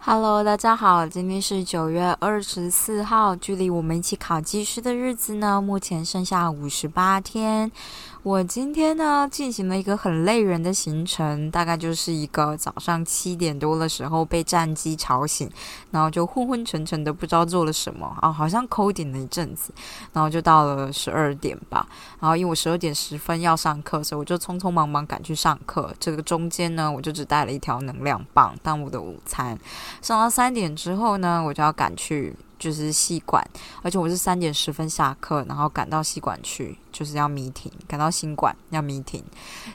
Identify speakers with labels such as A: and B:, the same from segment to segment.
A: Hello，大家好，今天是九月二十四号，距离我们一起考技师的日子呢，目前剩下五十八天。我今天呢进行了一个很累人的行程，大概就是一个早上七点多的时候被战机吵醒，然后就昏昏沉沉的不知道做了什么啊，好像抠顶了一阵子，然后就到了十二点吧，然后因为我十二点十分要上课，所以我就匆匆忙忙赶去上课。这个中间呢，我就只带了一条能量棒当我的午餐。上到三点之后呢，我就要赶去。就是戏馆，而且我是三点十分下课，然后赶到戏馆去，就是要 meeting，赶到新馆要 meeting，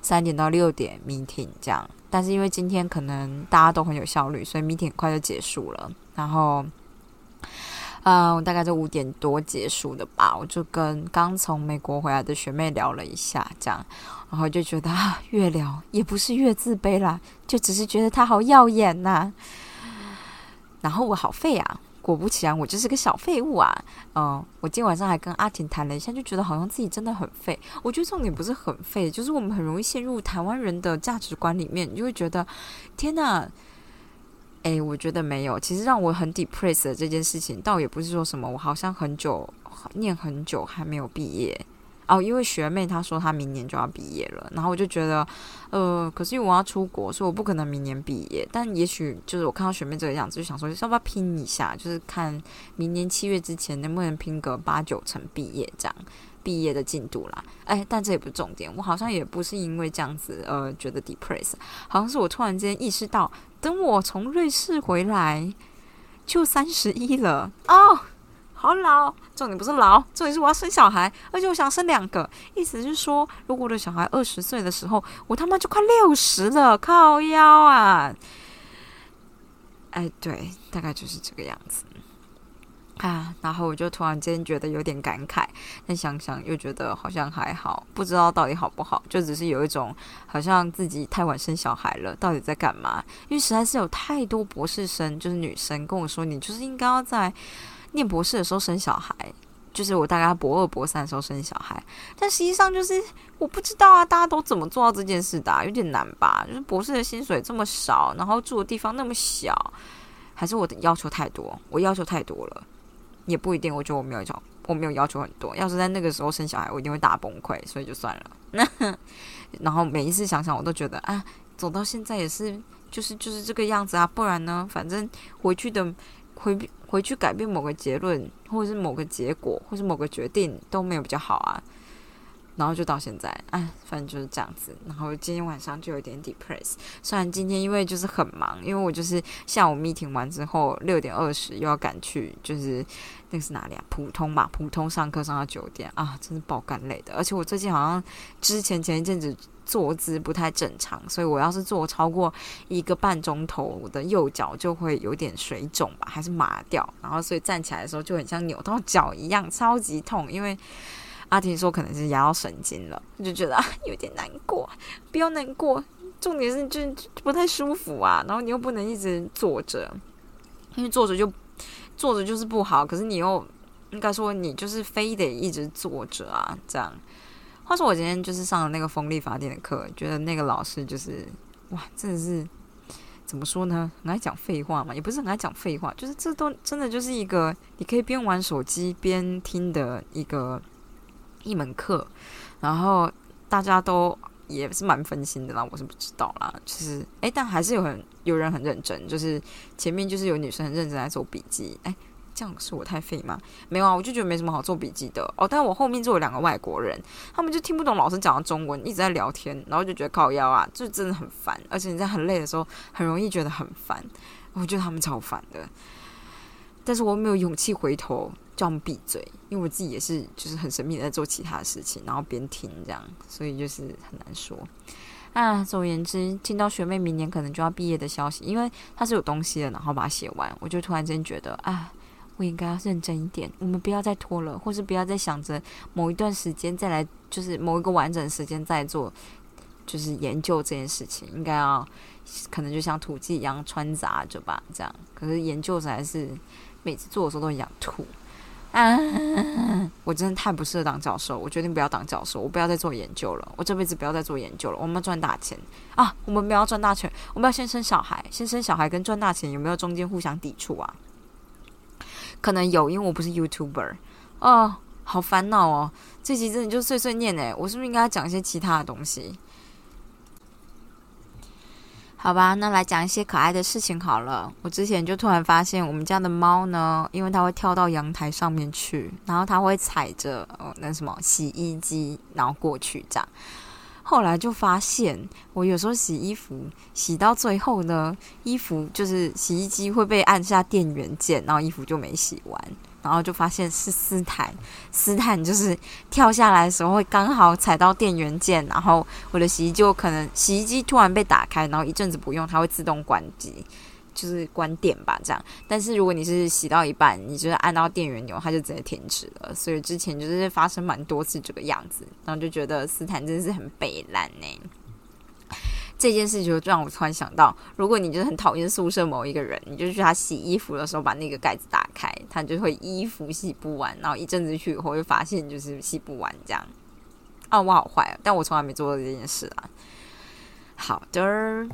A: 三点到六点 meeting 这样。但是因为今天可能大家都很有效率，所以 meeting 很快就结束了。然后，呃，我大概在五点多结束的吧，我就跟刚从美国回来的学妹聊了一下，这样，然后就觉得，越聊也不是越自卑啦，就只是觉得她好耀眼呐。然后我好废啊。果不其然，我就是个小废物啊！嗯，我今天晚上还跟阿婷谈了一下，就觉得好像自己真的很废。我觉得重点不是很废，就是我们很容易陷入台湾人的价值观里面，你就会觉得天哪！哎，我觉得没有。其实让我很 depressed 的这件事情，倒也不是说什么，我好像很久念很久还没有毕业。哦，因为学妹她说她明年就要毕业了，然后我就觉得，呃，可是因为我要出国，所以我不可能明年毕业。但也许就是我看到学妹这个样子，就想说要不要拼一下，就是看明年七月之前能不能拼个八九成毕业这样毕业的进度啦。哎，但这也不是重点，我好像也不是因为这样子呃觉得 depress，好像是我突然间意识到，等我从瑞士回来就三十一了哦。好老，重点不是老，重点是我要生小孩，而且我想生两个。意思是说，如果我的小孩二十岁的时候，我他妈就快六十了，靠腰啊！哎，对，大概就是这个样子啊。然后我就突然间觉得有点感慨，但想想又觉得好像还好，不知道到底好不好，就只是有一种好像自己太晚生小孩了，到底在干嘛？因为实在是有太多博士生，就是女生跟我说，你就是应该要在。念博士的时候生小孩，就是我大概博二博三的时候生小孩，但实际上就是我不知道啊，大家都怎么做到这件事的？有点难吧？就是博士的薪水这么少，然后住的地方那么小，还是我的要求太多？我要求太多了，也不一定。我觉得我没有要，我没有要求很多。要是在那个时候生小孩，我一定会大崩溃，所以就算了。然后每一次想想，我都觉得啊，走到现在也是，就是就是这个样子啊。不然呢，反正回去的回。回去改变某个结论，或者是某个结果，或是某个决定都没有比较好啊。然后就到现在，哎，反正就是这样子。然后今天晚上就有点 depressed。虽然今天因为就是很忙，因为我就是下午 meeting 完之后六点二十又要赶去，就是那个是哪里啊？普通嘛，普通上课上到九点啊，真是爆肝累的。而且我最近好像之前前一阵子。坐姿不太正常，所以我要是坐超过一个半钟头，我的右脚就会有点水肿吧，还是麻掉，然后所以站起来的时候就很像扭到脚一样，超级痛。因为阿婷说可能是压到神经了，就觉得有点难过，不要难过。重点是就不太舒服啊，然后你又不能一直坐着，因为坐着就坐着就是不好，可是你又应该说你就是非得一直坐着啊，这样。话说我今天就是上了那个风力发电的课，觉得那个老师就是哇，真的是怎么说呢？很爱讲废话嘛，也不是很爱讲废话，就是这都真的就是一个你可以边玩手机边听的一个一门课，然后大家都也是蛮分心的啦，我是不知道啦，就是诶，但还是有很有人很认真，就是前面就是有女生很认真在做笔记，诶。这样是我太废吗？没有啊，我就觉得没什么好做笔记的哦。但我后面坐有两个外国人，他们就听不懂老师讲的中文，一直在聊天，然后就觉得靠腰啊，就真的很烦。而且你在很累的时候，很容易觉得很烦。我觉得他们超烦的，但是我没有勇气回头叫他们闭嘴，因为我自己也是就是很神秘的在做其他的事情，然后边听这样，所以就是很难说啊。总而言之，听到学妹明年可能就要毕业的消息，因为她是有东西的，然后把它写完，我就突然间觉得啊。我应该要认真一点，我们不要再拖了，或是不要再想着某一段时间再来，就是某一个完整时间再做，就是研究这件事情，应该要可能就像土鸡一样穿杂着吧，这样。可是研究还是每次做的时候都很想吐，啊，我真的太不适合当教授，我决定不要当教授，我不要再做研究了，我这辈子不要再做研究了。我们要赚大钱啊！我们不要赚大钱，我们要先生小孩，先生小孩跟赚大钱有没有中间互相抵触啊？可能有，因为我不是 YouTuber 哦，好烦恼哦。这集真的就碎碎念诶，我是不是应该讲一些其他的东西？好吧，那来讲一些可爱的事情好了。我之前就突然发现，我们家的猫呢，因为它会跳到阳台上面去，然后它会踩着呃那什么洗衣机，然后过去这样。后来就发现，我有时候洗衣服洗到最后呢，衣服就是洗衣机会被按下电源键，然后衣服就没洗完。然后就发现是斯坦，斯坦就是跳下来的时候会刚好踩到电源键，然后我的洗衣机可能洗衣机突然被打开，然后一阵子不用，它会自动关机，就是关电吧这样。但是如果你是洗到一半，你就是按到电源钮，它就直接停止了。所以之前就是发生蛮多次这个样子，然后就觉得斯坦真的是很北烂呢。这件事情就让我突然想到，如果你就是很讨厌宿舍某一个人，你就去他洗衣服的时候把那个盖子打开，他就会衣服洗不完，然后一阵子去以后会发现就是洗不完这样。啊，我好坏啊，但我从来没做过这件事啊。好的。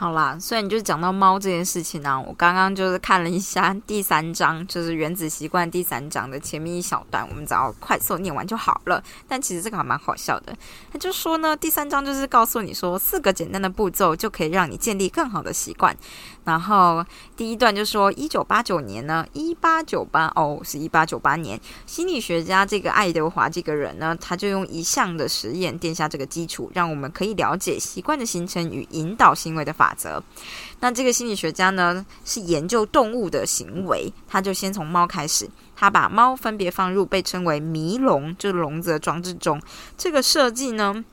A: 好啦，虽然就是讲到猫这件事情呢，我刚刚就是看了一下第三章，就是原子习惯第三章的前面一小段，我们只要快速念完就好了。但其实这个还蛮好笑的，他就说呢，第三章就是告诉你说四个简单的步骤就可以让你建立更好的习惯。然后第一段就说，一九八九年呢，一八九八哦，是一八九八年，心理学家这个爱德华这个人呢，他就用一项的实验奠下这个基础，让我们可以了解习惯的形成与引导行为的法法则。那这个心理学家呢，是研究动物的行为，他就先从猫开始，他把猫分别放入被称为迷笼，就是笼子的装置中，这个设计呢。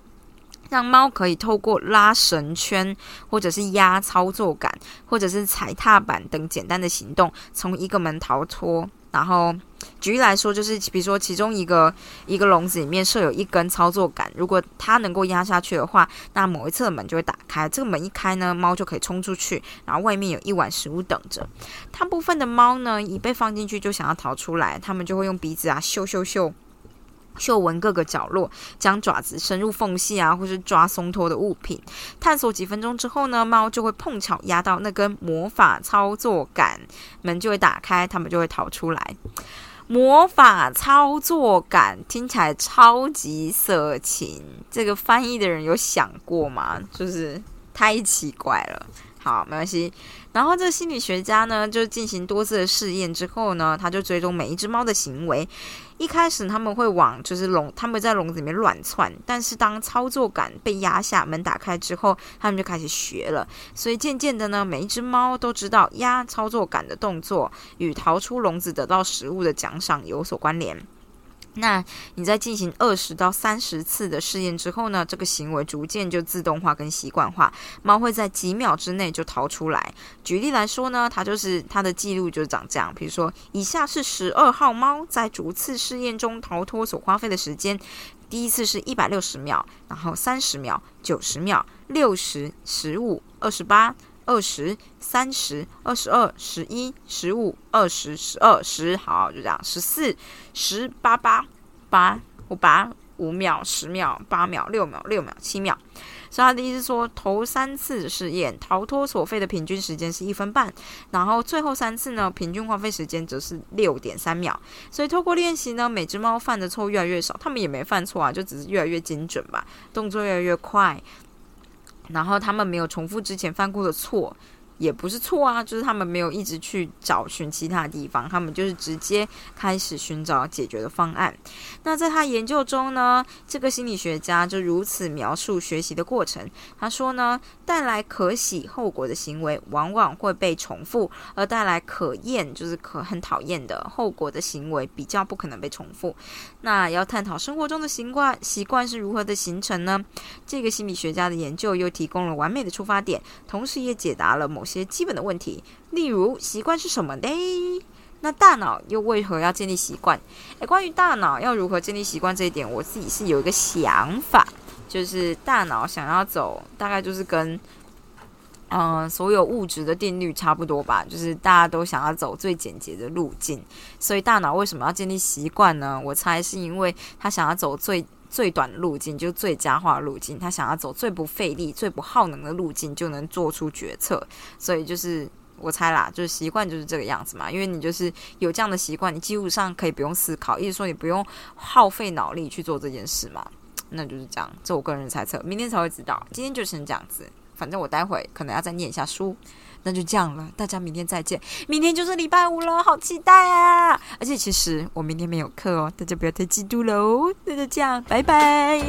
A: 让猫可以透过拉绳圈，或者是压操作杆，或者是踩踏板等简单的行动，从一个门逃脱。然后举例来说，就是比如说其中一个一个笼子里面设有一根操作杆，如果它能够压下去的话，那某一侧的门就会打开。这个门一开呢，猫就可以冲出去，然后外面有一碗食物等着。大部分的猫呢，一被放进去就想要逃出来，它们就会用鼻子啊嗅嗅嗅。嗅闻各个角落，将爪子伸入缝隙啊，或是抓松脱的物品。探索几分钟之后呢，猫就会碰巧压到那根魔法操作杆，门就会打开，它们就会逃出来。魔法操作感听起来超级色情，这个翻译的人有想过吗？就是太奇怪了。好，没关系。然后这个心理学家呢，就进行多次的试验之后呢，他就追踪每一只猫的行为。一开始他们会往就是笼，他们在笼子里面乱窜，但是当操作杆被压下，门打开之后，他们就开始学了。所以渐渐的呢，每一只猫都知道压操作杆的动作与逃出笼子得到食物的奖赏有所关联。那你在进行二十到三十次的试验之后呢，这个行为逐渐就自动化跟习惯化，猫会在几秒之内就逃出来。举例来说呢，它就是它的记录就是长这样，比如说以下是十二号猫在逐次试验中逃脱所花费的时间，第一次是一百六十秒，然后三十秒、九十秒、六十、十五、二十八、二十、三十、二十二、十一、十五、二十、十二、十，好，就这样，十四、十八八。八，我八五秒、十秒、八秒、六秒、六秒、七秒。所以他的意思说，头三次试验逃脱所费的平均时间是一分半，然后最后三次呢，平均花费时间则是六点三秒。所以透过练习呢，每只猫犯的错越来越少，它们也没犯错啊，就只是越来越精准吧，动作越来越快，然后他们没有重复之前犯过的错。也不是错啊，就是他们没有一直去找寻其他地方，他们就是直接开始寻找解决的方案。那在他研究中呢，这个心理学家就如此描述学习的过程。他说呢，带来可喜后果的行为往往会被重复，而带来可厌就是可很讨厌的后果的行为比较不可能被重复。那要探讨生活中的习惯习惯是如何的形成呢？这个心理学家的研究又提供了完美的出发点，同时也解答了某。些基本的问题，例如习惯是什么嘞？那大脑又为何要建立习惯？诶，关于大脑要如何建立习惯这一点，我自己是有一个想法，就是大脑想要走，大概就是跟嗯，所有物质的定律差不多吧，就是大家都想要走最简洁的路径，所以大脑为什么要建立习惯呢？我猜是因为他想要走最最短路径，就最佳化路径，他想要走最不费力、最不耗能的路径，就能做出决策。所以就是我猜啦，就是习惯就是这个样子嘛，因为你就是有这样的习惯，你基本上可以不用思考，意思说你不用耗费脑力去做这件事嘛，那就是这样，这我个人猜测，明天才会知道，今天就先这样子。反正我待会可能要再念一下书，那就这样了。大家明天再见，明天就是礼拜五了，好期待啊！而且其实我明天没有课哦，大家不要太嫉妒喽。那就这样，拜拜。